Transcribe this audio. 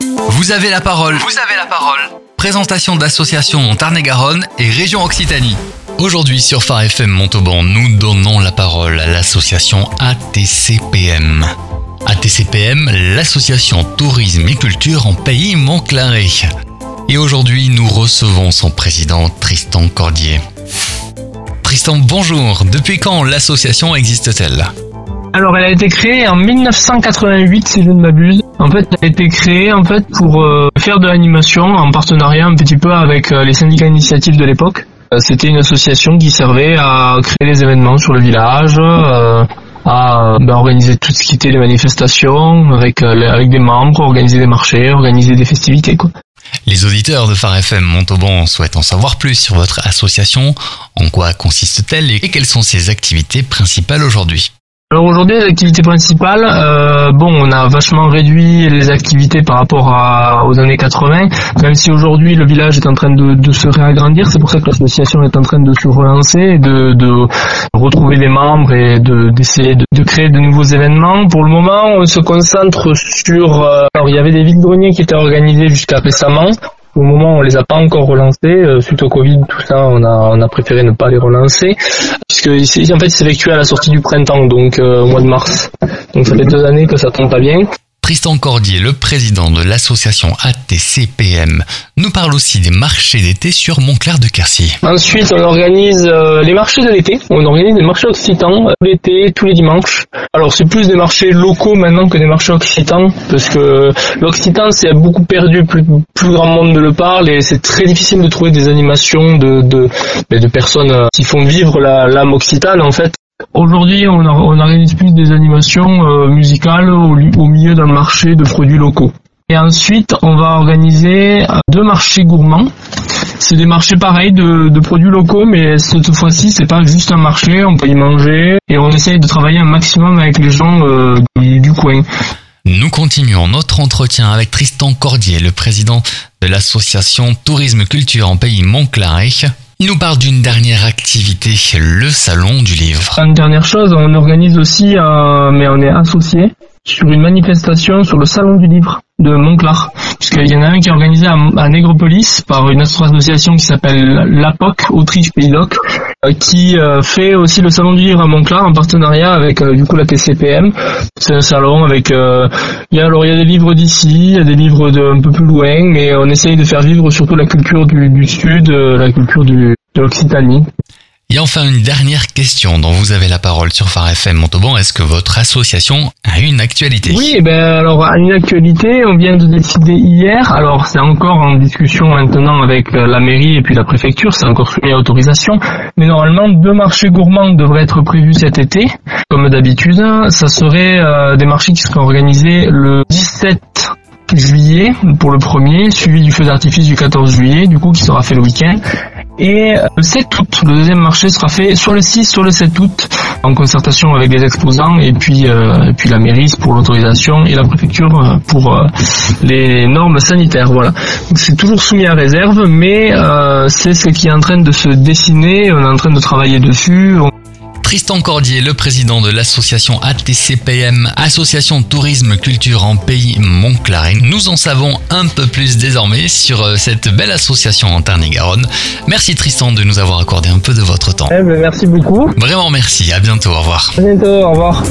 Vous avez la parole. Vous avez la parole. Présentation d'associations en Tarn-et-Garonne et région Occitanie. Aujourd'hui sur Phare FM Montauban, nous donnons la parole à l'association ATCPM. ATCPM, l'association Tourisme et Culture en Pays Montclaré. Et aujourd'hui, nous recevons son président Tristan Cordier. Tristan, bonjour. Depuis quand l'association existe-t-elle? Alors elle a été créée en 1988 si je ne m'abuse. En fait, elle a été créée en fait pour euh, faire de l'animation en partenariat un petit peu avec euh, les syndicats initiatives de l'époque. Euh, C'était une association qui servait à créer des événements sur le village, euh, à bah, organiser tout ce qui était les manifestations avec euh, avec des membres, organiser des marchés, organiser des festivités quoi. Les auditeurs de Phare FM Montauban souhaitent en savoir plus sur votre association. En quoi consiste-t-elle et quelles sont ses activités principales aujourd'hui? Alors aujourd'hui, les activités principales, euh, bon, on a vachement réduit les activités par rapport à, aux années 80, même si aujourd'hui le village est en train de, de se réagrandir. C'est pour ça que l'association est en train de se relancer, de, de retrouver des membres et de- d'essayer de, de créer de nouveaux événements. Pour le moment, on se concentre sur... euh, alors, il y avait des vides-greniers qui étaient organisés jusqu'à récemment. Au moment, on les a pas encore relancés euh, suite au Covid, tout ça, on a on a préféré ne pas les relancer puisque ici, en fait, il s'effectue à la sortie du printemps, donc euh, au mois de mars. Donc ça fait deux années que ça tombe pas bien. Tristan Cordier, le président de l'association ATCPM, nous parle aussi des marchés d'été sur Montclair de Quercy. Ensuite, on organise euh, les marchés de l'été. On organise des marchés occitans euh, l'été, tous les dimanches. Alors c'est plus des marchés locaux maintenant que des marchés occitans, parce que l'occitan c'est beaucoup perdu, plus, grand monde ne le parle, et c'est très difficile de trouver des animations de, ben, personnes euh, qui font vivre la- l'âme occitane en fait. Aujourd'hui, on, or- on organise plus des animations euh, musicales au, li- au milieu d'un marché de produits locaux. Et ensuite, on va organiser euh, deux marchés gourmands. C'est des marchés pareils de, produits locaux, mais cette fois-ci, c'est pas juste un marché, on peut y manger et on essaye de travailler un maximum avec les gens euh, du, coin. Nous continuons notre entretien avec Tristan Cordier, le président de l'association Tourisme Culture en Pays Montclaré. Il nous parle d'une dernière activité, le Salon du Livre. Une dernière chose, on organise aussi, euh, mais on est associé sur une manifestation sur le salon du livre de Montclar, puisqu'il y en a un qui est organisé à, Négropolis par une association qui s'appelle l'APOC, Autriche Pays d'Oc, qui euh, fait aussi le salon du livre à Montclar en partenariat avec euh, du coup la TCPM. C'est un salon avec euh, il y a alors il y a des livres d'ici, il y a des livres de un peu plus loin, mais on essaye de faire vivre surtout la culture du, du sud, euh, la culture du, de l'Occitanie. Et enfin, une dernière question dont vous avez la parole sur Phare FM Montauban. Est-ce que votre association a une actualité? Oui, eh ben alors une actualité, on vient de décider hier. Alors c'est encore en discussion maintenant avec euh, la mairie et puis la préfecture, c'est encore soumis à autorisation. Mais normalement, deux marchés gourmands devraient être prévus cet été, comme d'habitude. Ça serait euh, des marchés qui seraient organisés le 17 juillet pour le premier, suivi du feu d'artifice du 14 juillet, du coup qui sera fait le week-end. Et le 7 août, le deuxième marché sera fait soit le 6, soit le 7 août, en concertation avec les exposants et puis, euh, et puis la mairie pour l'autorisation et la préfecture euh, pour euh, les normes sanitaires. Voilà. C'est toujours soumis à réserve, mais euh, c'est ce qui est en train de se dessiner. On est en train de travailler dessus. Tristan Cordier, le président de l'association ATCPM, Association Tourisme Culture en Pays Montclaré. Nous en savons un peu plus désormais sur euh, cette belle association en Tarn-et-Garonne. Merci Tristan de nous avoir accordé un peu de votre temps. Eh ben, merci beaucoup. Vraiment merci, à bientôt, au revoir. À bientôt. Au revoir.